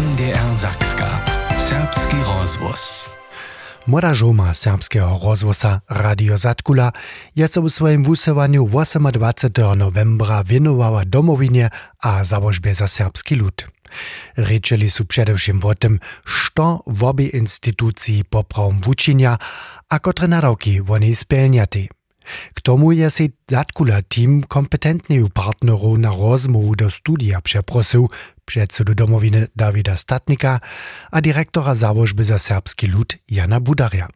NDR Zakska. Serbski rozvoz. Młoda żoma serbskiego rozwosa Radio Zatkula je so w swoim wusewaniu 28. novembra wienowała domowinie a założbie za serbski lud. Rečeli su především o tym, što w obie instytucji poprom wučinia, a kotre nadawki oni spełniaty. K tomu je si Zatkula team kompetentnych partnerów na rozmowu do studia przeprosił předsedu domowiny Davida Statnika a direktora założby za serbski lud Jana Budaria.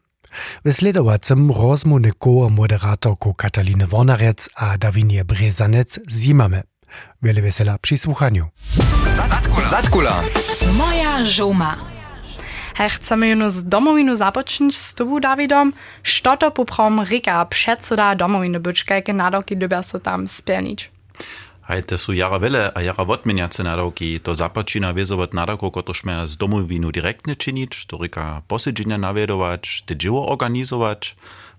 W sledowacym rozmowny koło moderatorku Kataliny Wornarec a Dawinie Brezanec zimamy. Wiele wesela przy słuchaniu. Zatkula. Moja żuma. Chcemy junu z domowinu zapocząć z tobą, Dawidom, što to poprom rika przedseda domowiny być, jakie nadoki dybia so tam spełnić. Hajte su jara vele a jara wotmenjace nadawki, to započina vezovat nadawko, kotož me z domovinu direktne činič, to rika posedženja navedovač, te dživo organizovač,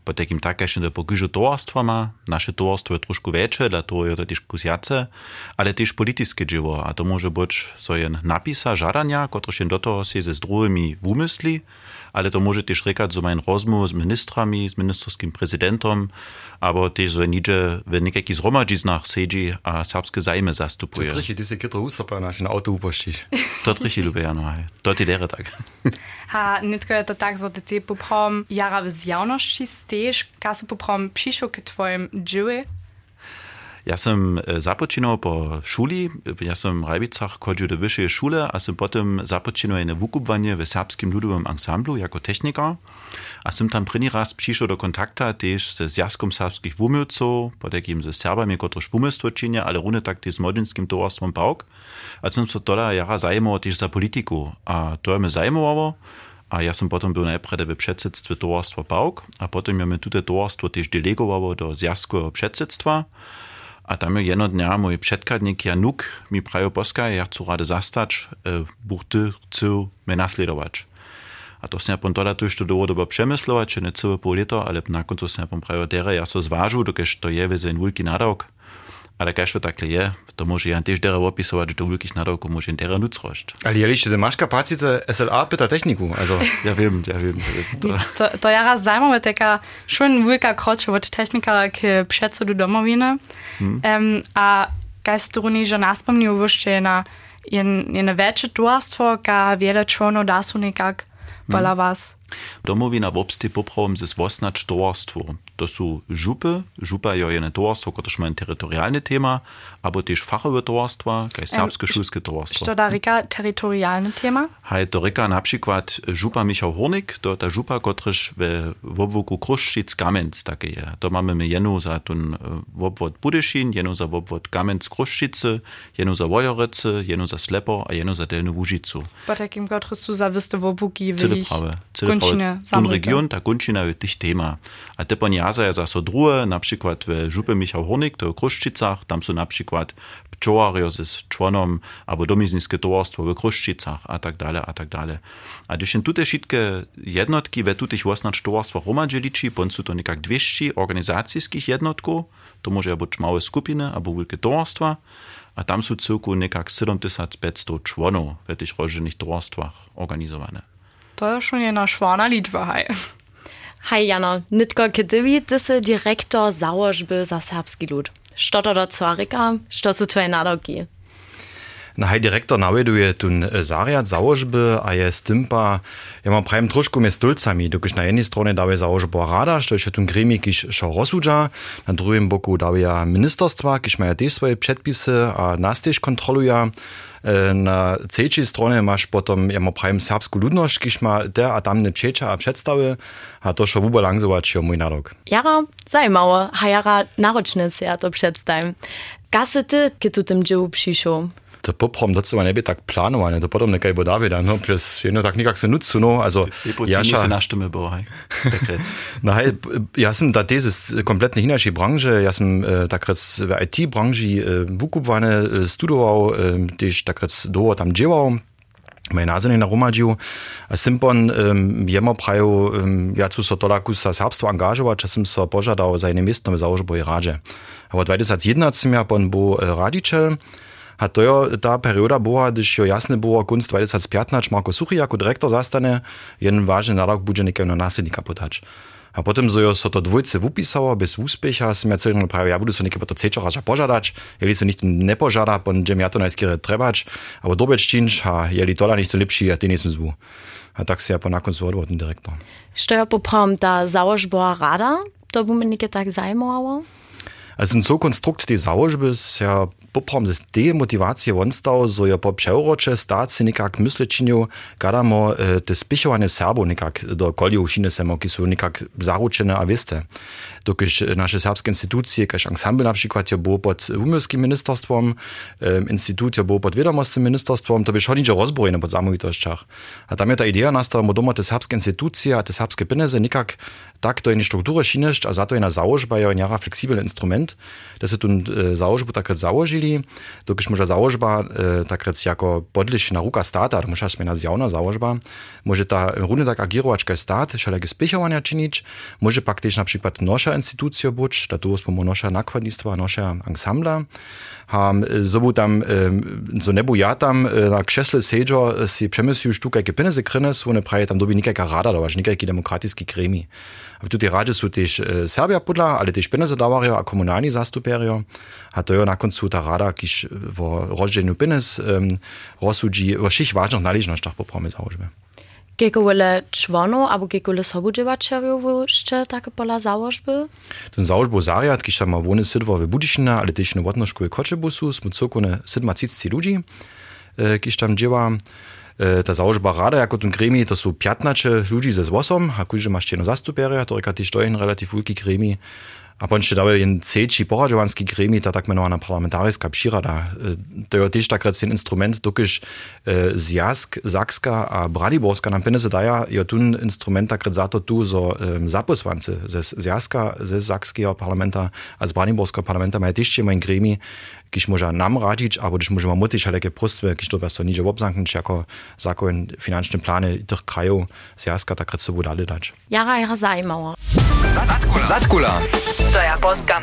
po takim takašne da pokyžu towarstvama, naše towarstwo je trošku veće, dla toho je to diskusjace, ale też politiske dživo, a to może być so jen napisa, žadania, kotož jen do toho si ze z druhými vumysli, ale to może też rekać, so mein rozmów z ministrami, z ministerskim prezydentom, aber też so nidzie w niekakich zhromadžiznach sedzi a serbskie zajmy zastupuje. To ty si kytro ústapa na na auto upoštíš. To trichi lubię, ja, no, hej. to ti dere tak. Ha, nitko je to tak, że ty poprom jara z javnosti steješ, kaso poprom přišel k tvojim Ja sam e, započinał po szuli, ja sam w Rajbicach chodził do wyższej szule, a sam potem započinał jedno wukupwanie w serbskim ludowym ensemblu jako techniker. A sam tam první raz přišel do kontakta też ze Zjazkom serbskich wumiłców, po takim ze Serbami, którzy wumilstwo czynią, ale równie tak też z młodzieńskim towarstwem PAUK. A sam so tola jara zajmował też za polityku. A to mnie. A ja sam potem był najpierw w przedsedztwie towarstwa PAUK, a potem ja mnie tutaj towarstwo też delegowało do Zjazkowego przedsedztwa. A tam je jedno dnia mój przedkadnik Januk mi prajo poska, ja chcę rady zastać, e, buchty chcę mnie nasledować. A to sam pontola to jeszcze długo przemyslować, czy nie całe pół lata, ale na końcu sam prajo dere, ja so zważył, dokiż to je wiedzę wielki nadawk. Ale kaž to takle je, to może ja też dere opisować, że do wielkich nadawków może dere nuc rošt. Ale jeliście, ty masz kapacitę SLA pyta techniku, also. Ja wiem, ja wiem. Ja wiem to. To, to jara zajmowa taka schon wielka kroč od technika k předsedu domoviny. Hmm. Um, a kaj ste runi že naspomnil, vyšte na jedno väčšie towarstwo, ka wiele członów dasu nekak pola was. Domowina w obsty poprawom ze zwosnacz towarstwo. To są żupy, żupa je jedno towarstwo, które ma terytorialne tema, albo też fachowe towarstwa, kaj serbskie szulskie towarstwo. Što da rika terytorialne tema? Haj, to reka na przykład żupa Michał Hornik, to ta żupa, któraż w obwoku Kruszczyc Kamenc takie je. To mamy my jedną za ten obwód Budyszin, jedną za obwód Kamenc Kruszczycy, jedną za Wojorycy, jedną za Slepo, a jedną za Delnu Łużycu. Po takim, który su za wyste w obwoki, Cyle prawe. Gunčine samlite. region, ta Gunčina je tých tema. A te poniaze je zase druhé, napríklad v župe Michał Hornik, to v Kruščicach, tam sú napríklad pčovario ze čłonom, albo domiznické towarstwo w Kruščicach a tak dalej, a tak dalej. A když jen tute všetké jednotky ve tutých osnač towarstwa hromadže ličí, pon sú to nekak 200 organizacijských jednotkov, to môže byť małe skupiny, albo veľké towarstwa, a tam sú celku nekak 7500 čłonov v tých rozžených towarstvach organizowane. To je schon jedna švana liczba, hej. Hej Jana, nitko kedywi ty si direktor założby za serbski lud. Što to do cwarika, što su tvoje nadawki? Na hej direktor nawieduje tun e, zariad założby, a je stympa, ja mam prajem troszkę mnie stolcami, dokiż na jednej stronie daje założba rada, što je tun gremi, kiż šo rozsudza, na drugim boku daje ministerstwa, kiż mają też swoje przedpisy, a nas też kontroluje. E, Na trzeciej stronie masz potom, ja mam prajem serbską ludność, kiż ma te a tamne przecza a przedstawy, a to šo wubalangzować je mój nadok. Jara, zajmało, a jara naročnic ja to przedstawiam. Gasy ty, kiedy tym dziełu przyszł? To poprom dazu nie tak planowane, to potom nekaj bo Davida, no, przez jedno tak nikak se nucu, no, also, Ja se našteme bo, hej. Takrat. Na hej, ja sam da te z kompletnie inaczej branży, ja sam e, takrat w IT-branży e, wukupwane e, studował, e, też takrat do tam dziewał, moje nazwy na Romadziu, a Simpon um, jema prajo, um, ja tu so tolaku sa serbstvo angažować, ja sam so požadał za jedno miejsce w założboj radzie. A od 2011 ja pon był e, radičel, A to jo ta perioda była, gdyż jo jasne było, kunst 2015 Marko Suchy jako dyrektor zastane, jeden ważny narok będzie niekiego następnika podać. A potem so so to dwójce wupisało, bez úspěcha, som ja celý prawie, ja budu so niekie po to cečo raža požadać, jeli so nicht ne požada, pon ja to najskýre trebać, aber dobec činč, a jeli tola nicht so lepší, a ty nesem zvu. A tak si ja po nakoncu odvodil ten direktor. Što je poprom ta założba rada? To by mnie niekie tak zajmowało? Also so konstrukt tej założby jest ja poprom z te motivacije vonstał, so ja po przeurocze stát si nikak myslečinju, gadamo e, te spichowanie Serbo nikak do kolju šine semo, ki su nikak zaručene a veste. Dokiż nasze serbskie instytucje, kaž ensemble na przykład ja było pod umielskim ministerstwom, e, instytut ja było pod wiadomostnym ministerstwom, to by chodnicze rozbrojene pod samovitościach. A tam je ta mo doma te serbskie instytucje, a te serbskie pieniądze nikak tak to je strukturę šinešť a za to je na założba je njara fleksibelny instrument, da se tu e, założbu takrat założyli, dokiż może założba e, takrat jako podlišna ruka stata, to muszę zmieniać zjawna założba, może ta równie tak agirować jak stat, wszelakie spichowania czynić, może pak też na przykład nasza instytucja być, da tu jest nasza nakładnictwa, nasza ensembla, ham zobu tam so nebu ja tam na krzesle sedzo si przemysł sztuka jakie pieniądze kryne są one prawie tam dobi nikajka rada dawać, nikajki demokratijski gremi. A tu radzie sú też Serbia podla, ale też pieniądze dawario a komunalni zastuperio. A to je na koncu ta rada, kiž v rozděleniu pieniądz rozsudzi o všich vážnych naležnościach po promy założby. Kekole członów albo kekole sobudziewaczerów jeszcze takie pola założby? Ten założby zariad, kiż tam ma wony sydwo w Budyszina, ale też na Wodnoszku i Koczebusu, smo cokone sydma cicci ludzi, kiż tam dzieła ta założba rada jako ten gremi to są 15 ludzi ze złosom, a kujże masz jedno zastuperia, to też to jest relativ wielki gremi. A ponieważ dały jen trzeci poradzowanski gremi, ta tak mianowana parlamentaryjska przyrada, to jest też tak ten instrument, dokiż Zjazk, Zakska a Braniborska nam pieniądze daje, je tu instrument tak za to tu, so zaposłancy ze Zjazka, ze Zakskiego parlamenta a z Braniborskiego parlamenta mają też ein gremi, kiż może nam radzić, albo też możemy mutić ale prostwe, kiż to was to nidzie obzamknąć, jako zakon financzne plany tych krajów Zjazka tak sobie dali dać. Jara, jara zajmowa. Zatkula. Stoja Polska.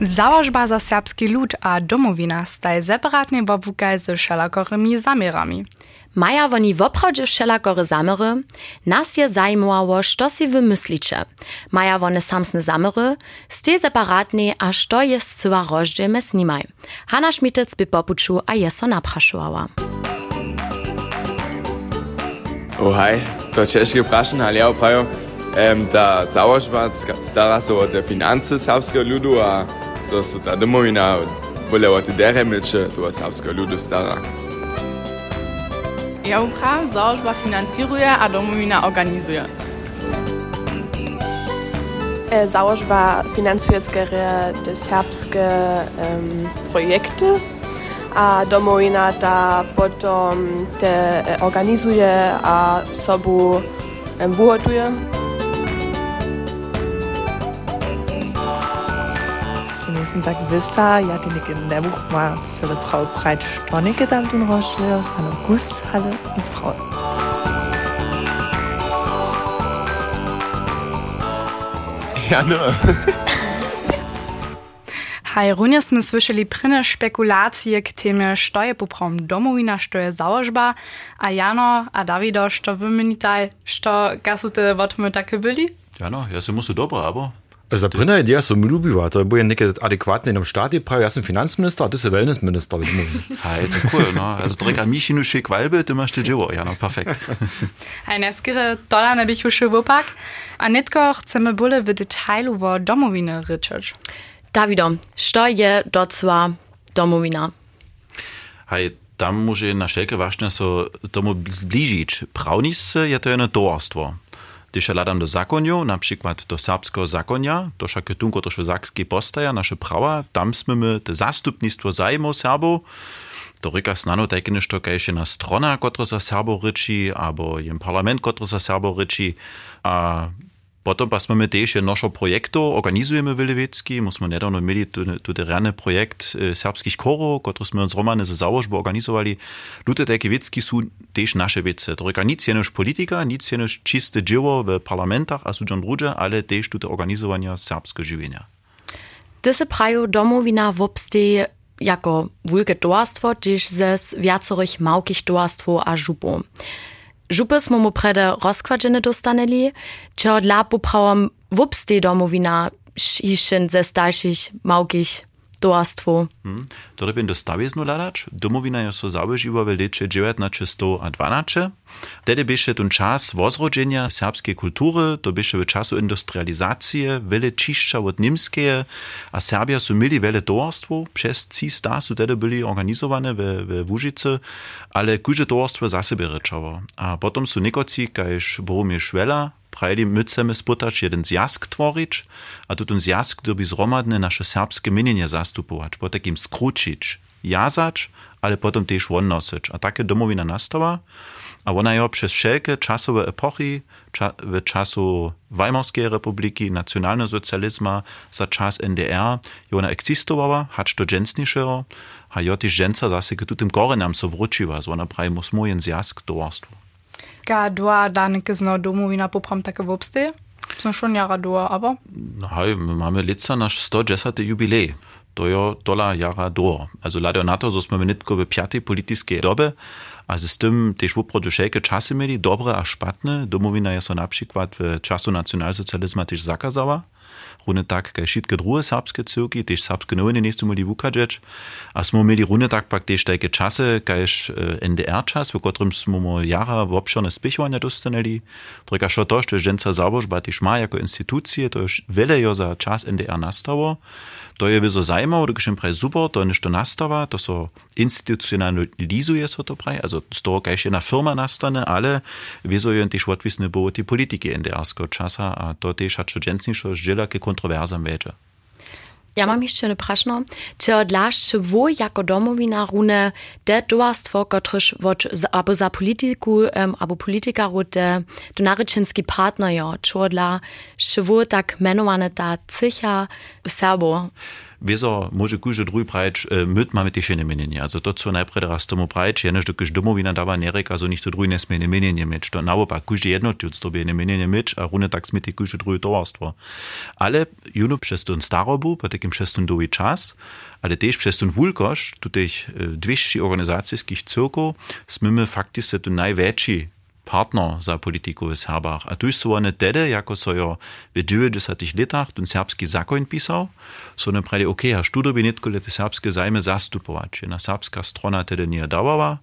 Założba za serbski lud a domowina staj separatnie wobukaj ze wszelakorymi zamierami. Maja woni woprawdźe wszelakory zamery, nas je zajmowało, što si wymyslicie. Maja wone samsne zamery, ste separatnie, a što jest cyła rozdziel mes nimaj. Hanna Schmitec by popuczu, a je so napraszowała. Oh, hej, to ciężkie praszenie, ale ja oprawiam, um, ta założba stara się o te finanse serbskiego ludu, a to są ta domowina, byle o te deremycze, to serbskiego ludu stara. Ja uprawiam, założba finansiruje, a domowina organizuje. E, Założba finansuje skere te serbskie um, projekty, a domowina ta potom te e, organizuje a sobu um, wyhotuje. Si nisem tak visa, ja ti nekaj ne buh ma celo prav prajč, što nekaj tam tu rošljajo, stano gus, ale nic prav. Ja, no. Hej, runje sme słyšeli prine špekulácie k téme, što je poprom domowina, što je założba, a Jano a Davido, što vymenitaj, što gasu te wotmy takie byli? Jano, ja se muszę dobro, aber Also, ta prina idea so mi lubiła, to było nekaj adekvatne nam štati, pravi, jaz sem finansminister, a ty si wellnessminister. Hej, to cool, no. Also direkt an mich nu schick Walbe, ty masz ty dzieło, Jano, perfekt. Hej, neskere tola ne bych uszy wopak, a netko chcemy bole w detailu wo domowiny ryczeć. Davido, što je docela domowina? Hej, tam może na wszelkie ważne so tomu zbližić. Prawnictwo je to jedno towarstwo. Тише ладам до законју, на до сапско законја, тоша кетунко тошо закски постаја, наше права, там сме ме те заступниство заимо Србо, то рика снано tekene нешто kaj še на strona, котро за Serbo речи, або јем парламент, котро за Serbo речи, а Potom pa smo my też našo projekto organizujemy Wilewiecki. Myśmy niedawno mieli tu, tu tereny projekt e, serbskich chorów, który sme z Romane ze założby organizowali. Ludzie takie wiecki są też nasze wiece. To reka nic jenoż polityka, nic jenoż czyste dzieło w parlamentach, a są ludzie, ale też tu organizowania serbskiego żywienia. Ty se prajo domowina wopstej jako wulke towarstwo, też ze wiacorych małkich towarstwo a żupów. Župes mu prede rozkvađene dostaneli, če od lapu pravom vupsti domovina, šišen ze starših, maugih. Towarstwo. Hmm. To by dostawie znuladać. Domowina je so założyła w lecie 1912. Wtedy bysze ten czas wozrodzenia serbskiej kultury, to bysze w czasu industrializacji, wiele ciszcza od a Serbia su mieli wiele towarstwo, przez CISTA su wtedy byli organizowane w, w ale każde towarstwo za siebie ryczało. A potem su niekoci, kajż Boromir Szwela, prajdi my chcemy spotać jeden zjazd tvorić, a tu ten zjazd, który by zromadne nasze serbskie mienienie zastupować, po takim skrócić, jazać, ale potem też odnosić. A takie domowina nastała, a ona jo przez wszelkie czasowe epochy, cza, w czasu Weimarskiej Republiki, nacjonalnosocjalizmu, za czas NDR, jo ona eksistowała, hacz do dżęsniejszego, a jo też dżęca zase tu tym korenam so wróciła, so ona prawie. Ga dwa danike zno domowina popram takie wopsty? Są schon jara dwa, aber? No hej, my mamy lica nasz 110. jubilej. To je dola jara do. Also leider na to, so sme nie tylko w piatej politycznej dobie, a z tym też woprawdzie wszelkie czasy mieli, dobre a szpatne. Domowina je so na przykład w czasu nacjonalsocjalizmu też zakazała. Rune tak, kaj wszystkie drugie serbskie cyrki, też serbskie nowiny nie mogli wukadzeć. A smo mieli rune tak pak też takie czasy, kajż NDR czas, w którym smo jara w obszerne spichowania dostanęli. Tylko šo to, że ženca założba też ma jako instytucje, to już wiele jo za czas NDR nastało. To je wyzo zajmowo, to jest praj super, to niż to nastawa, to so institucionalizuje so to praj, also z toho kajž jedna firma nastane, ale wyzo je też odwisne było te polityki NDR-sko czasa, a to też hat schon dżęsniejszo zdziela ke kontroversam wiedzie. Ja mam jeszcze jedno prašno. Czy odlasz wo jako domowina rune de towarstwo, kotryż wot, abo za politiku, um, abo politika rute, do naryczynski partner jo, czy odla, wo tak menowane ta cycha w Serbo? Wieso może kuže drugi prajč, myt mamy też nie mienienie. Also to, co najpierw raz tomu prajč, je nešto, když domovina dava nerek, also nicht to drugi nesmie ne mienienie mieć. To naopak, kuže jednotlivc to by ne mieć, a rune tak smyty kuže drugi towarstwo. Ale juno przez ten starobu, po takim przez ten długi czas, ale też przez ten wulkosz, tutaj 200 organizacyjskich cyrków, smymy faktycznie ten największy partner za politiku v Serbah. A tu so one tede, jako so jo v 90 letach ten serbski zakon pisał, so nam prali, ok, a študo bi netko lete serbske zajme zastupovač. Jedna serbska strona tede nije dawała,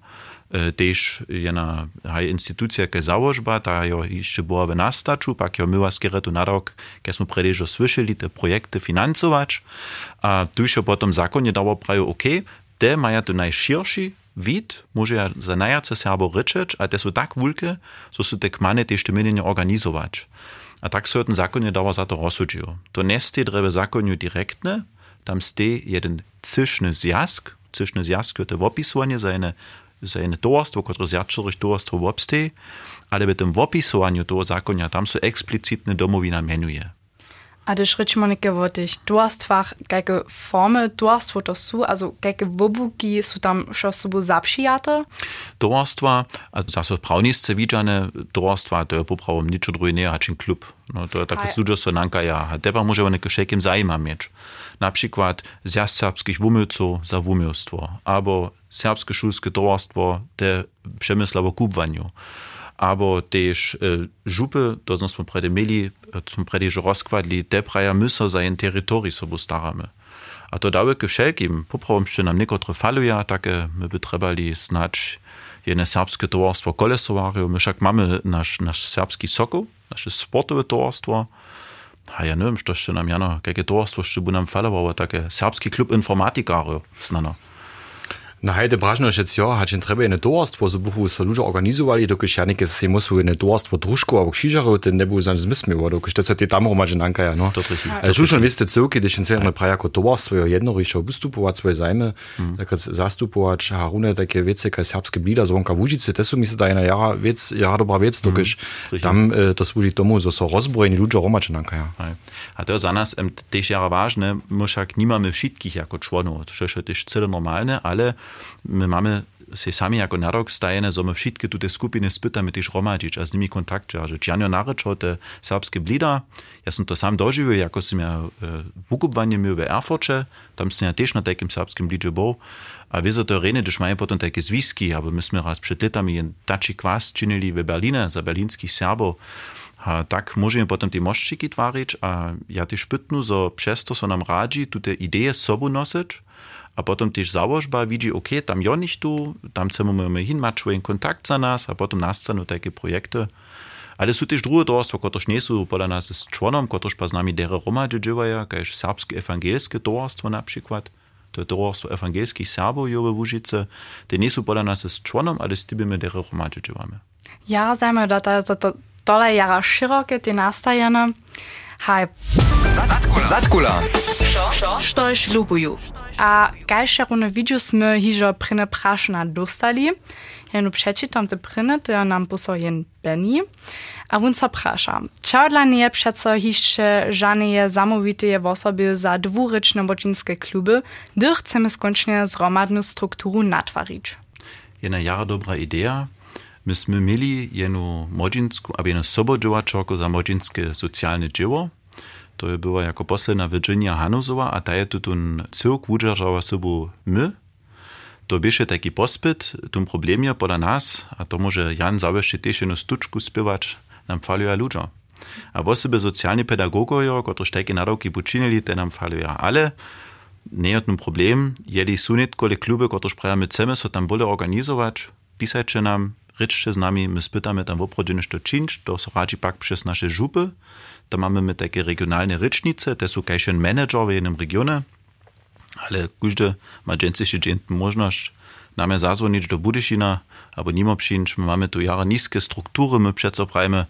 tež jedna haj institucija, ki je založba, ta jo išče bila v nastaču, pa jo myva skeretu na rok, ker smo predežo slišali te projekte financovač. A tu še potem zakon je dalo pravi, ok, te imajo tu najširši wid, może ja za najjace Serbo ryczeć, a te są tak wulke, so su te kmany też te mienienie organizować. A tak so ten zakonie dawa za to. To nie ste drebe zakonju direktne, tam ste jeden cyszny zjazd, cyszny zjazd, to opisowanie za eine, za eine towarstwo, które zjadczerich towarstwo wopste, ale w tym opisowaniu toho zakonia tam so eksplicitne domowina menuje. A když rečemo neke o tých dôstvách, jaké formy dôstvo to sú, also jaké wobuki sú tam šo sobou zapšijate? Dôstva, also zase pravnisce widziane dôstva, to je popravom ničo drugie nie, hačin klub. No to je také ľudia so nanka ja, a teba môže one kešekim zajma mieć. Na przykład zjazd serbskich wumilców za wumilstwo, albo serbskie szulskie dôstvo, te przemysłowo kubwaniu. Aber też e, župy, to smo prede mieli, smo prede že rozkvadli, te praja myso za jen staramy. A to dały ke wszelkim, popravom še nam nekotre faluja, takie my by trebali snać jedne serbskie towarstwo kolesowarium, my však mamy nasz, nasz serbski sokół, nasze sportowe towarstwo, a ja nie wiem, što še nam jano, jakie towarstwo še by nam falowało, takie serbski klub informatikario, znano. Na hajde bražno še cio, hač in treba jedno towarstwo, so buchu so ludzie organizowali, dokiż ja neke se musu jedno towarstwo drużku albo krzyżarów, ten nebu zan zmysmiło, dokiż to co ty tam romadze nanka, ja, no. To jest Ale już wieste cyrki, gdyż in praja jako towarstwo jedno ryšo wystupować swoje zajmy, tak zastupować harune takie wiece, jak serbskie blida zvonka w Łužice, to są mi się daje na jara wiec, jara dobra wiec, dokiż tam to służy tomu, so so rozbrojeni ludzie romadze nanka, ja. A to za nas też jara ważne, my však nie mamy wszystkich jako członów, to jest też cele normalne, ale my mamy se sami jako narok stajene, so my wszystkie te skupiny spytamy też romadzić, a z nimi kontakt dżarzyć. Janio naryczał te serbskie blida, ja sam to sam dożył, jako sam ja wukupwanie miał w Erfurcie, tam sam ja też na takim serbskim blidzie był, a wiedzą to rene, gdyż mają potem takie zwiski, aber myśmy raz przed latami en tači kwas czynili w Berlinie za berlinskich Serbów, a tak możemy potem te moszczyki twarić, a ja też pytnu, so przez to, so nam radzi, tu te idee z sobą nosić, a potem też założba widzi, ok, tam jo nicht tu, tam chcemy my hinmać człowiek kontakt za nas, a potem nastaną takie projekty. Ale są też drugie dorstwa, które nie są pola nas z członom, które pa z nami dere romadzi dziewają, kaž serbskie ewangelskie dorstwo na przykład. To je dorstwo ewangelskich Serbów jo w Łużyce. Te nie są pola nas z członom, ale z tymi dere romadzi dziewamy. Ja zajmę, że to, to, to dole jara szerokie te nastajene. Hej. Zatkula. Štož lubuju. A gajšerune widziusmy hižo pryne prašna dostali. Jenu przeczytam te pryne, to ja nam poso jen Benny. A on co prasza. Čo dla nie przeco hiszcze żadne zamówite osoby za dwuryczne boczyńskie kluby, gdy chcemy skończnie zromadną strukturu natwarić. Jedna jara dobra idea. Myśmy mieli jenu modzinsku, a jenu sobodżowaczorku za modzinskie socjalne dzieło. To je była jako posledna Virginia Hanusowa, a ta je tu ten cyrk udržała sobą my. To bieše taki pospyt, tym problemie pola nas, a to może Jan zawsze też jedną stuczku spiewać, nam faluje ludzie. A w osobie socjalni pedagogowie, którzy takie naroki poczynili, te nam faluje. Ale nie jest problem, jeli są nietkole kluby, które prawie my chcemy, so tam wolę organizować, pisajcie nam, ryczcie z nami, my spytamy tam w oprodzeniu, co czynić, to so radzi pak przez nasze żupy, tam mamy my takie regionalne rycznice, te są kajszyn manager w jednym regionie, ale każdy ma dżęcysy dżętną możliwość nam zazwonić do Budyšina, albo nimo przyjść, my mamy tu jara niskie struktury, my przeco prajmy,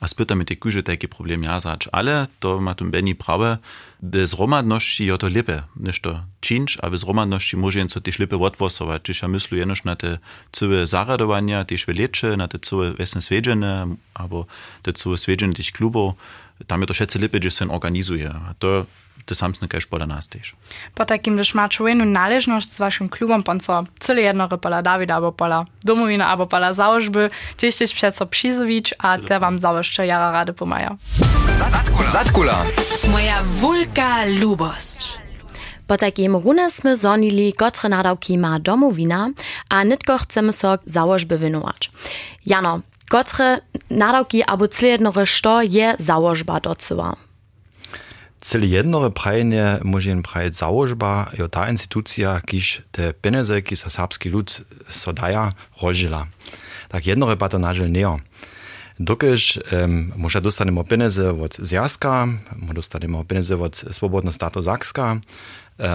a spytamy te kuże takie problemy jazać. Ale to ma tu Benny prawe, bez romadności je to lepe, niż to czynić, a bez romadności może co też lepe odwosować. Czyż ja myślę jenoż na te całe zaradowania, też welecze, na te całe wesne swiedziene, albo te całe swiedziene tych klubów, tam je to všetce lepe, że się organizuje. A to to samsne kaž pola nas tež. Po takim, gdyż ma człowieku należność z waszym klubem, pan co cyle jedno pola Dawida, albo pola domowina, albo pola założby, gdzieś też przeco przyzowić, a te wam założcze jara rady pomaja. Zatkula. Moja wulka lubost. Po takim rune sme zonili, kotre nadawki ma domowina, a nitko chcemy so założby wynuwać. Jano, kotre nadawki albo cyle jednore, što je założba docyła? Cele jednore prajenie może prajet założba, jo ta instytucja, kiż te pieniądze, ki sa serbski lud so daja, rozdziela. Tak jednore pa to nažel nie. Dokiż um, może dostanemo pieniądze od Zjazka, może dostanemo pieniądze od Swobodno Stato Zakska,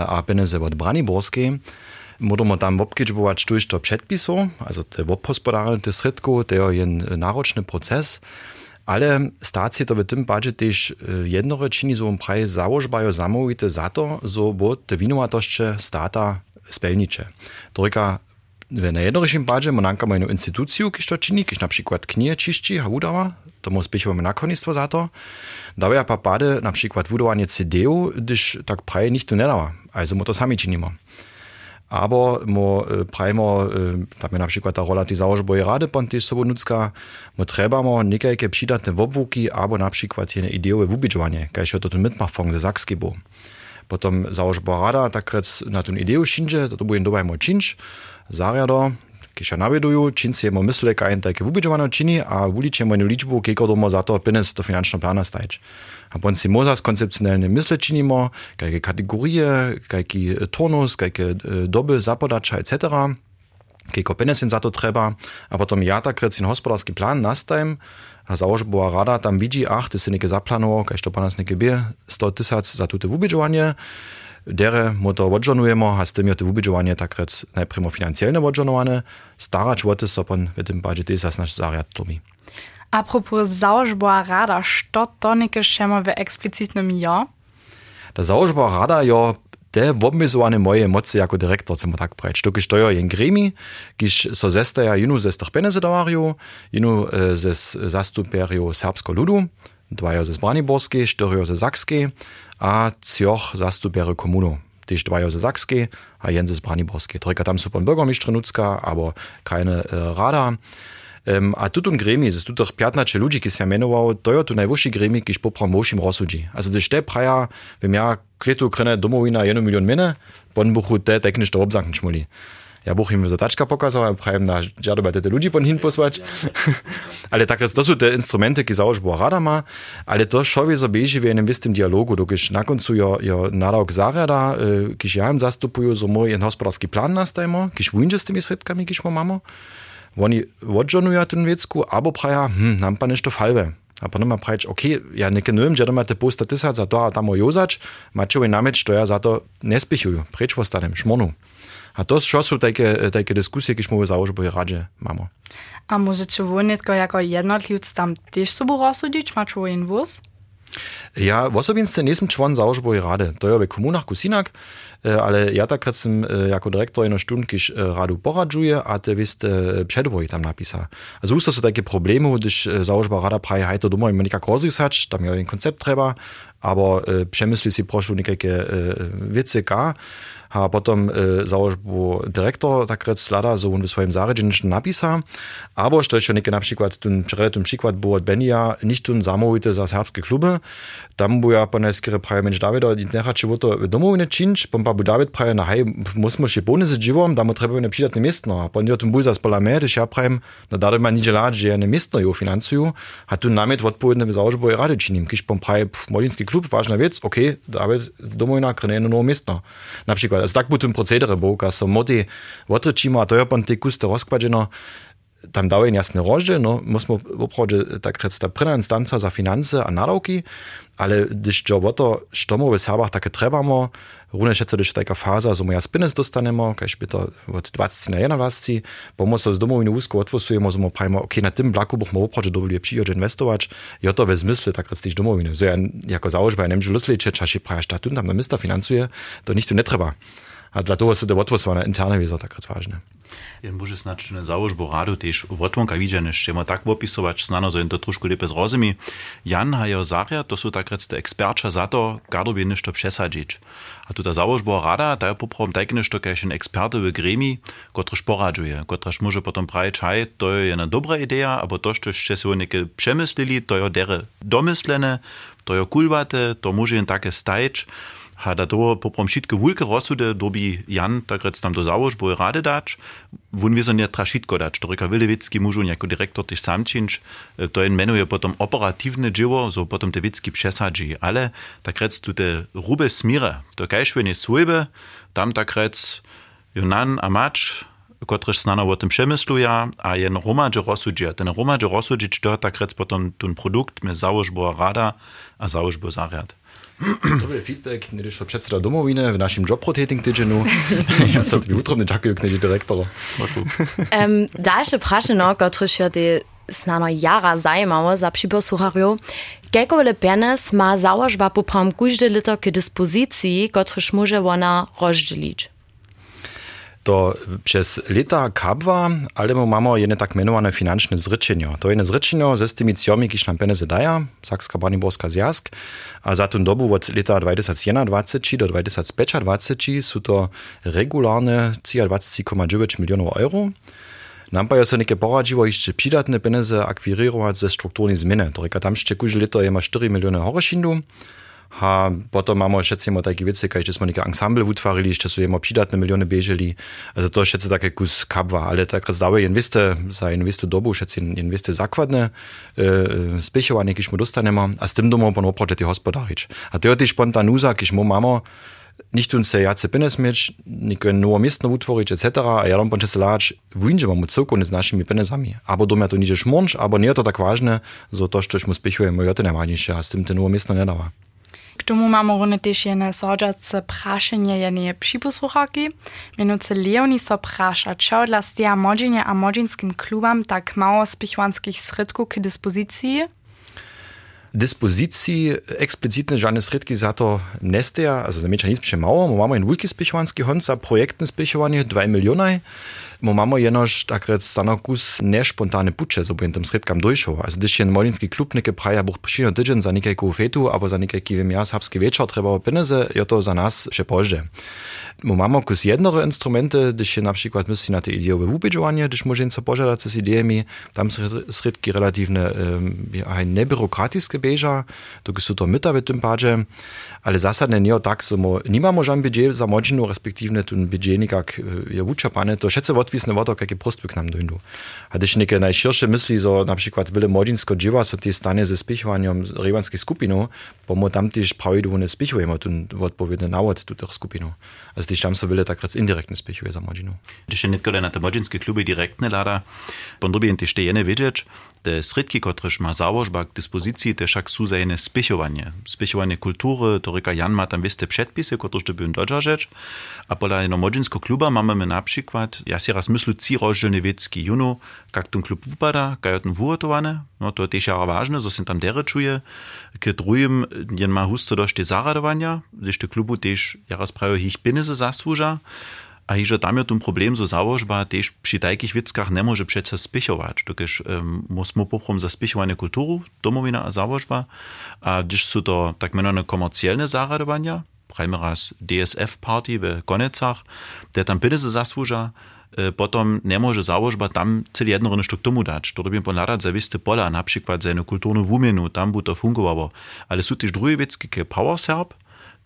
a pieniądze od Braniborskiej, Możemy tam obkiedźbować tuż to przedpisu, also te obhospodarne te sredku, to jest naroczny proces, ale stacje to w tym padzie też jednoroční są prawie założbają samowite za to, że bo te winowatości stata spełnicze. Tylko na jednoročním padzie mananka jedną instytucję, kiż to czyni, kiż na przykład knie czyści, a udawa, to mu spiechujemy nakonnictwo za to. Dawaja pa pade na przykład wudowanie CD-u, gdyż tak prawie nikt nie dała, also mu to sami czynimy. E, prajmo, e, tam je napríklad tá rola tej załožboje rady pon tej sobonúcka, mo trebamo nekajke přidatne wobwuki, albo napríklad jene ideowe wubidžovanie, kajšo to tu mitmachfong ze Sakski bo. Potom załožba rada tak rec na tu ideu šinže, to bude dobaj mo činč, zariado, ki še navedujú, činci jemu mysle, kaj im také vôbečované činy a vúliče moju ličbu, kejko domo za to penes do finančného plána stajč. A pon si mozas koncepcionálne mysle činimo, kajke kategórie, kajke tonus, kajke doby zapodača, etc., kejko penes im za to treba. A potom ja takrát si hospodársky plán nastajem, a założbowa rada tam widzi, ach, ty synykę zaplanował, kaj to panas nie bie, 100 tysac za tute wubieżowanie, dere mu to odžonujemo, a s tym je to wubidžovanie tak rec najprimo financielne odžonowane, starač voty so pon v tym padzie tisas naš zariad tlomi. Apropos założba rada, što to neke šemo w eksplicitnym ja? Ta założba rada jo te obmizowane moje mocy jako dyrektor, chcemy tak brać. To kiż to jo jen gremi, kiż so zestaja jinu ze stoch penezedawarju, jinu e, ze zastuperju serbsko ludu, dwajo ze Braniborskiej, czterio ze Sakskiej, a cioch zastupery komunu. Tyś dwajo ze Sakskiej, a jeden z Braniborskiej. Trojka tam super Bürgermeister Nutzka, aber keine äh, Rada. Um, a tutun gremi, z tutych 15 ludzi, ki się mianował, to jest tu najwyższy gremi, kiż popram mošim rozsudzi. Also, gdyż te praja, bym ja kletu krene domowina 1 milion minę, bon buchu te nicht obsanken schmuli. Ja buch im zadaczka pokazał, a prajem na dziadu bei te ludzi pon hin posłać. ale tak to są te instrumenty, ki założ była rada ma, ale to szowie so bieži w jednym wistym dialogu, dokiż na końcu jo, jo nadałk zarada, y, kiż ja im zastupuju, so mój gospodarski plan nastajmo, kiż wujdzie z tymi środkami, kiż mo mamo. Oni odžonujú ten vecku, abo praja, hm, nám pa nešto falve. A potom ma prajč, OK, ja neke neviem, že máte posta tisíc za to a tam ojozač, máte oj nameč, to ja za to nespichujú. Preč postanem, šmonu. A to čo sú také, také diskusie, keď môžu załožboj radže, mamo. A môžete vônetko jako jednotlivc tam tiež sobu rozsudiť, máte oj wóz? Ja osobince nisam član załožboj rady. To je v komunach kusinak, E, ale ja tak som e, jako dyrektor jedno štund, kiž e, radu poradžuje, a te vist předvoj tam napisa. Also ústa sú také problémy, když załožba rada praje, hej to doma ima nekak rozrisać, tam je jeden koncept treba, aber przemyśli si prošu nekake wice ka, a potom e, założbu dyrektor tak rec lada, so on w swoim zarządzie napisa, aber što jeszcze neke na przykład ten przykład, przykład było od Benia, nicht tun samowite za serbskie kluby, tam bu ja poneskere praje mensch Davida, die necha czy to domowine czynsz, pom pa bu David praje na hej, musmo się bonusy dziwom, da mu treba ne przydatne miestno, a pon jo ten bul za spola mer, ja prajem, na dade man nidzie lad, że ne miestno jo financuju, a tu namiet założbu i rady czynim, kiś pom praje, molinski klub, ważna wiec, okej, okay, David domowina krene no miestno. Na przykład, z tak bo procedere bo, ker so moti v otrečima, to je pa ti kuste razkvađeno. Tam daje jasne rožde, no, musimo opravdu tak reći ta prva instanca za finance a nadavki, ale když jo o to, što mu v Serbach také trebamo, rune šece, když taka faza, so mu ja spines dostanemo, kaž by to od 20 na 21, bomo so z domovinu úzko odfosujemo, so mu prajmo, ok, na tym blaku boh mu opravdu dovoluje přijoť investować, jo to ve zmysle tak reći domovine. So ja jako założba, ja nemžu lusliče, čaši praja štatun tam na mista financuje, to nič tu netreba. A dla toho sú to odfosované interne viezo tak reći vážne. Jen może znaczne założbo radu też wotłonka widziane, chcemy tak opisować, znano, że to troszkę lepiej zrozumie. Jan hajo Zaria, to są tak te ekspercza za to, gado by nešto przesadzić. A tu ta założbo rada, daje poprom tak nešto kajšen ekspertowy gremi, kotryż poradzuje, kotryż może potem prawić, hej, to jest jedna dobra idea, albo to, że się sobie niekie przemyslili, to jest dere domyslene, to jest kulbate, to może jen takie stajć, ha da to poprom šitke vulke rosude dobi Jan takrat tam do założ, bo rade dać, wun wir so nie traszitko dać. Torika Wilewicki mużu jako dyrektor też sam czynsz, to en menuje potom operatywne dzieło, so potom te wicki przesadzi, ale takrat tu te rube smire, to kajszwenie słybe, tam takrat Jonan a macz, kotryż znano o tym przemysluja, a jen romadże rozsudzi. Ten romadże rozsudzi, to takrat potom ten produkt me założ bo rada, a założ bo zariad. To był feedback, nie došlo předseda domovine v našem job rotating tydzienu. ja som tobie utrobne ďakujem, kneži direktora. um, dalsze prašeno, kotryž je te snano jara zajímaво za připoslucharju. Kelkovele penes ma założba popram kujde lito k dispozycji, kotryž może ona rozdelić? To przez lata kabwa, ale my mamy jedne tak mianowane financzne zryczenie. To jest zryczenie ze tymi cjami, które nam pieniądze dają, Sakska Braniborska Zjazd, a za tą dobu od lata 2021 do 2025 są to regularne 23,9 milionów euro. Nam pa je so neke poradziło jeszcze przydatne pieniądze akwirować ze strukturnej zmiany. To tam jeszcze kuźle lito je ma 4 miliony horoszindu, Ha, potom mamy šecimo takie wiece, kad smo neke ensemble utvarili, jeszcze są jemo przydatne miliony bieżeli. Also to šece takie kus kabwa, ale tak zdaje inweste, za inwestu dobu šece inweste zakładne e, spiechowanie, kiż mu dostanemo, a z tym domu pon oproče hospodarić. A to je też spontanuza, kiż mu mamo, nicht tun se jace penes mieć, niko nowo miestno utworzyć, etc. A ja tam ponče se lać, wujdzie mam całkowicie z naszymi penesami. Abo doma to nidzie szmącz, abo nie to tak ważne, so to, że mu spiechujemy, ja to najważniejsze, a z tym te nowo miestno nie dawa. Tomu mamy rune też jedne sodżace praszenie jednej przypusłuchaki. Mianowicie Leonie so prasza, čo dla stia modzenia a modzinskim klubam tak mało spichwanskich środków k dyspozycji? Dyspozycji eksplicitne żadne środki za to nesteja, also za mechanizm się mało, mamy in wiki spichwanski hon za projektne spichowanie 2 miliony, Mo mamy jenoż tak rec stano kus nespontane so bym tam sredkam dojšao. Also když jen molinski klub neke praja buch przyjno tydzień za nekajku fetu, albo za nekajki wiem ja serbski wieczor trzeba pieniądze, je to za nas še pożdzie. Mo mamy kus jednore instrumenty, když je na przykład myśli na te ideowe wubidżowanie, když może co pożadać z ideami, tam sredki relatywne um, ein nebyrokratiskie beża, to są to myta w tym padzie, ale zasadne nie tak, so mo, nie mamy żadne budżet za modzinu, respektywnie ten budżet nikak je uczapane, to všetce odwisne od tego, jakie prostby k nam dojdą. A když neke najširsze myśli, so na przykład wyle modzinsko dziewa, so tie stanie ze spichowaniem rewanskich skupinów, bo mo tam też prawidłowne spichujemy ten odpowiedni nawod tu tych skupinów. Also když tam so wyle tak raz indirektne spichuje za modzinu. Když je netko na te modzinske kluby direktne lada, po drugie ty štejene wiedzieć, te sredki, kotrež ma założba k dyspozycji, te však sú zajene spichowanie. Spichowanie kultury, to reka Jan ma tam wiste przedpisy, kotrež to bym dodżarzeć, a pola jedno modzinsko kluba mamy my na przykład, ja si raz myslu, ci rozdzielne wiecki junu, jak ten klub wypada, jak ten wurotowane, no to też jara ważne, so tam dere czuje, k drugim jen ma husto dość zaradowania, gdyż te klubu też jaraz prawie ich binese zasłuża, a hižo tam je ten problem zo załožba, tež pri takých vickach ne može přece spichovat. Tokiž um, musimo poprom za spichovanie kulturu, domovina a załožba, a když sú to tak menované komerciálne zaradovania, prajme raz DSF party v Konecach, der tam peniaze zasłuža, potom nie może założba tam cel jedno sztuk tomu dać. To robimy ponadać za wiste pola, na przykład za jedną kulturną wumienu, tam by to fungowało. Ale są też drugie wiecki, Power Serb,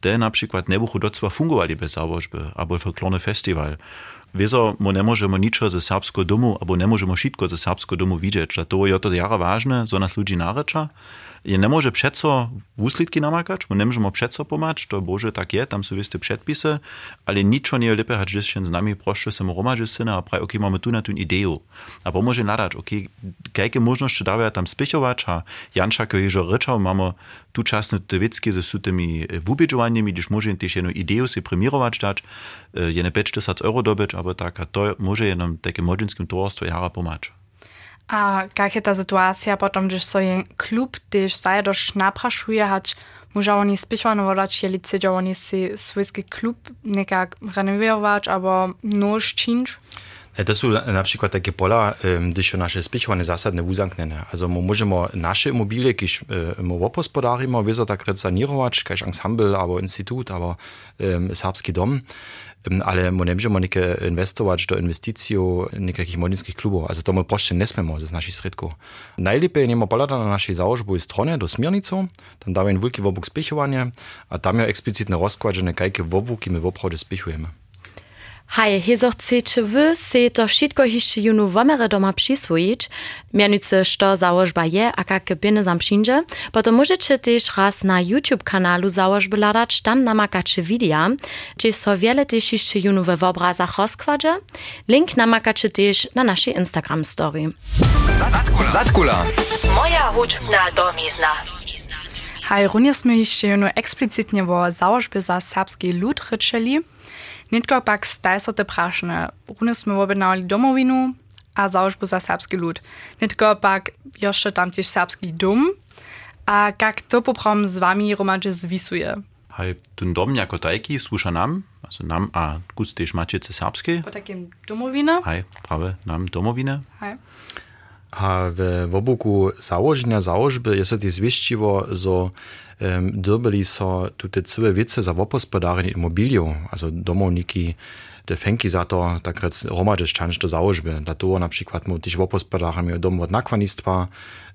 te na przykład ne buchu docva fungovali bez załožby, albo folklorny festiwal. Wieso mo nie możemy niczo ze serbskiego domu, albo nie możemy wszystko ze serbskiego domu widzieć. To je to jara ważne, zo nas ludzi nareča. Je ne może przeco wuslitki namakać, my nie możemy przeco pomać, to Boże tak je, tam są wiste przedpisy, ale niczo nie lepiej hać, że się z nami proszę się romadzi syna, a praj, ok, mamy tu na tu ideę. A pomoże nadać, ok, jakie możności daje tam spichować, a Janczak je że ryczał, mamy tu czasne te wieckie ze tymi wubidżowaniami, gdyż może też jedną ideę się premierować dać, je nie 50 euro dobyć, aber tak, a to może jednom takie modzinskim towarstwo jara pomać. A jak je ta sytuacja potom, když so jen klub, když dość naprašuje, hać może oni spichwano wodać, jeli cedzia oni si swojski klub nekak renowować, albo noż czynć? To są na przykład takie pola, gdyż nasze spichowane zasadne uzamknięte. Also my możemy nasze immobilie, když my opospodarimy, wiedzą tak sanirować, kaž ensemble, albo instytut, albo serbski dom, ale my nie możemy nike inwestować do inwestycji niekakich młodinskich klubów. Also to my proste nie наши z naszych środków. Najlepiej nie ma polada na naszej założboj stronie do smiernicą, tam damy wielki wobóg spichowania, a tam jest eksplicitne rozkładzone, jakie wobóki my w obchodzie spichujemy. Hej, hezo wy se to wszystko jeszcze junu womere doma przyswoić, mianowicie što założba je, a jakie pieniądze przyjdzie, potem możecie też raz na YouTube kanalu założby ladać, tam namakacie wideo, gdzie so wiele też jeszcze junu we obrazach rozkładzie. Link namakacie też na naszej Instagram story. Zatkula. Moja hudbna domizna. Hej, również sme jeszcze junu eksplicitnie o założbie za serbski lud ryczeli, Nitko pak staj so te prašne. Rune sme objednali domovinu a załožbu za serbski lud. Nitko pak jeszcze tam też serbski dom. A jak to poprom z wami romadže zvisuje? Hej, ten dom jako tajki słusza nam, also nam a gust też mačice serbskiej. Po takim domowine? Hej, prawe, nam domowine. Hej. A w oboku założenia założby jest to zwieściło, że um, dobili so tute całe wice za opospodarzenie immobiliów, also domowniki, te fenki za to, tak rec romadžiš čanč do założby. Dla toho na przykład mu tyś opospodarzamy dom od nakwanistwa,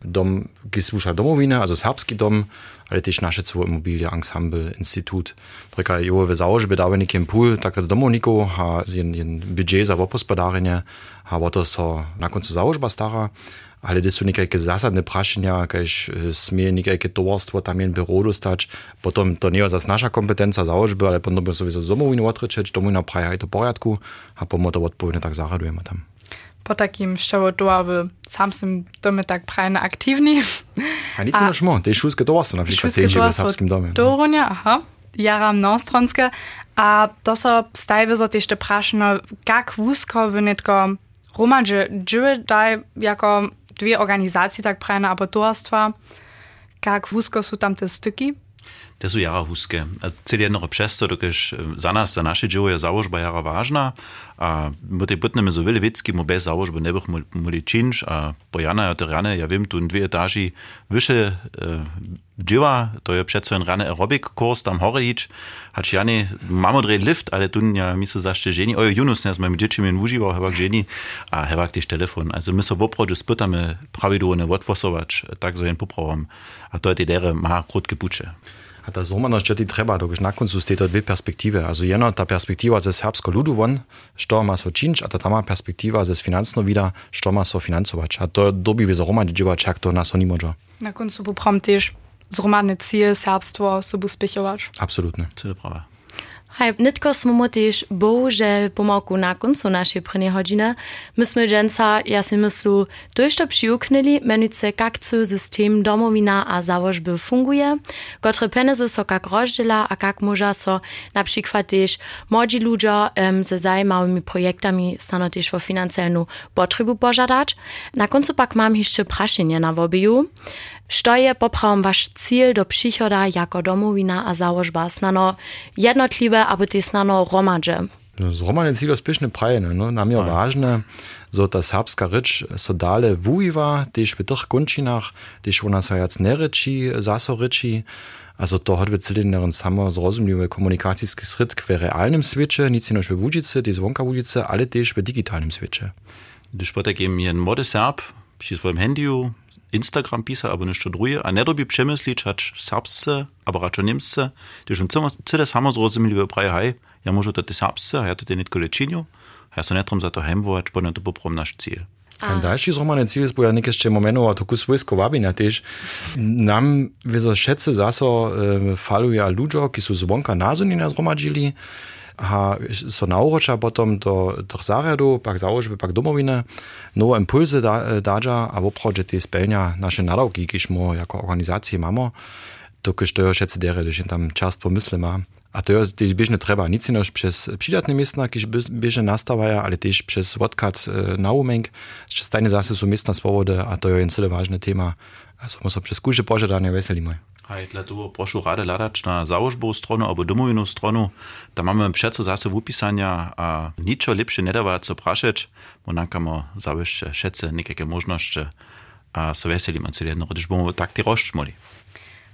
dom, ki słusza domowine, also serbski dom, ale też nasze całe immobilie, ensemble, instytut. Tylko w założby dały nikiem pól, tak rec domowniku, ha jen, jen budżet za opospodarzenie, ha to so na końcu założba stara, ale to są niekajkie zasadne prašenia, kaž smie niekajkie towarstwo tam jen byro dostać, potom to nie jest zas nasza kompetencja założby, ale potom by sowieso zomowinu odryczeć, domowina praja i to porядku, a pomo to odpowiednio tak zaradujemy tam. Po takim szczełotuławy sam sam domy tak prajne aktywni. A nic nie szmo, jest szulskie towarstwo na przykład, w serbskim domie. Doronia, aha. Jara mnostronske, a to so stajwy za też te prašeno, jak wózko wynitko romadže džive daj jako dwie organizacje tak prajne aborturstwa, jak wózko są tam te styki? To są jara huske. A celý jednoho přesto, dokež za nas, za naše dzieło je założba jara ważna, a my tej bytnemy so wiele wiecki, mu bez założby nie bych mogli czynić, a po jana, ja rane, ja wiem, tu dwie etaži wyższe e, dzieła, to je přece jen rane aerobik kurs tam hore ić, hać jany, mamy drej lift, ale tu ja mi so zaście ženi, ojo Junus, ne, z moimi dziećmi in užiwał, hewak ženi, a hewak też telefon. Also my so w oprodzie spytamy prawidłowo odwosować, tak so jen poprawam, a to je tej ma krótkie pucze. A ta zrovna ti treba, dokiž na koncu ste to dve perspektive. Also jedna ta perspektiva ze serbsko ludu von, što ma so činč, a ta tama perspektiva ze finansno vida, što ma so financovač. A to dobi vi zroma dživač, jak to nas oni može. Na koncu poprom tež zromadne cilje serbstvo so bu spichovač. Absolutne. Cele prava. Hej, nitko smo motiž bohužel pomoku na koncu našej prvnej hodiny. My sme dženca, ja si myslu, to ešte přiuknili, menujúce, kak celý systém domovina a załožby funguje, kotre peniaze so kak rozdziela a kak môža so napríklad tiež młodzi ľudia um, ze zajímavými projektami stano tiež vo financiálnu potrebu požadať. Na koncu pak mám ešte prašenie na wobiju. Što je poprawom wasz cel do przychoda jako domowina a założba? Snano jednotliwe, aby te snano romadže? Zromadne cílo spiešne prajene. No? Nam je ważne, so ta serbska rycz so dale wujiwa, tež v tých končinách, tež ona so jac nereči, zaso reči, Also to hat wir cylinderen samo zrozumiałe komunikacijski schritt w realnym świecie, nic ino w Wudzice, die zwonka Wudzice, ale też w digitalnym świecie. Gdyż potem je młody Serb przy swoim handyu Instagram pisa, aber nicht druje, a nedobi przemyslić, hać serbsce, aber raczej niemsce, gdyż on cyle samo zrozumieli praje, hej, ja może to te serbsce, a ja to te nicht kolečinju, ja so netrom za to heimwołać, bo to poprom nasz cel. A další zrovna cíl bo ja niekde ešte momenoval takú svojskú vabina tiež. Nam vizo všetci zaso e, faluje a ľuďo, ki sú zvonka názorní nazromadžili, a so nauroča potom do tych zariadu, pak założby, pak domowiny, nowe impulsy da, dadza, a woprawdzie te spełnia nasze nadawki, kiż mo jako organizacje mamy, to kiż to już jeszcze dere, gdyż tam czas pomysły ma. A to jest też bieżnie trzeba, nic nie przez przydatne miejsca, kiż bieżnie nastawaja, ale też przez odkat e, naumek, przez tajne zasy są miejsca swobody, a to jest ein ważne tema. Also, muss przez kurze pożadanie weselimy. Hej, dla toho prošu rade ladać na założbą stronę albo domowinú stronu. Tam mamy przeco zase wupisania a niczo lepsze nie dawa co praszeć, bo nankamo zawyższe szece niekieke możności a so weselimy co jedno, gdyż bomo tak ty rozczmoli.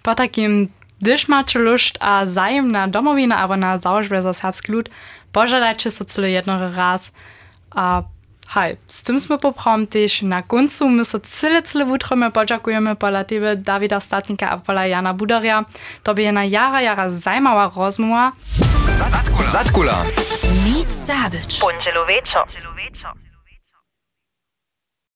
Po takim, gdyż macie lust a zajem na domowinę albo na założbę za serbski lud, pożadajcie so cyle jedno raz a Hej, z tym sme poprom też na końcu. My so cyle, cyle wutromy podziakujemy pola tebe Dawida Statnika a pola Jana Budaria. To by na jara, jara zajmała rozmowa. Zatkula. Nic zabyć. Bądź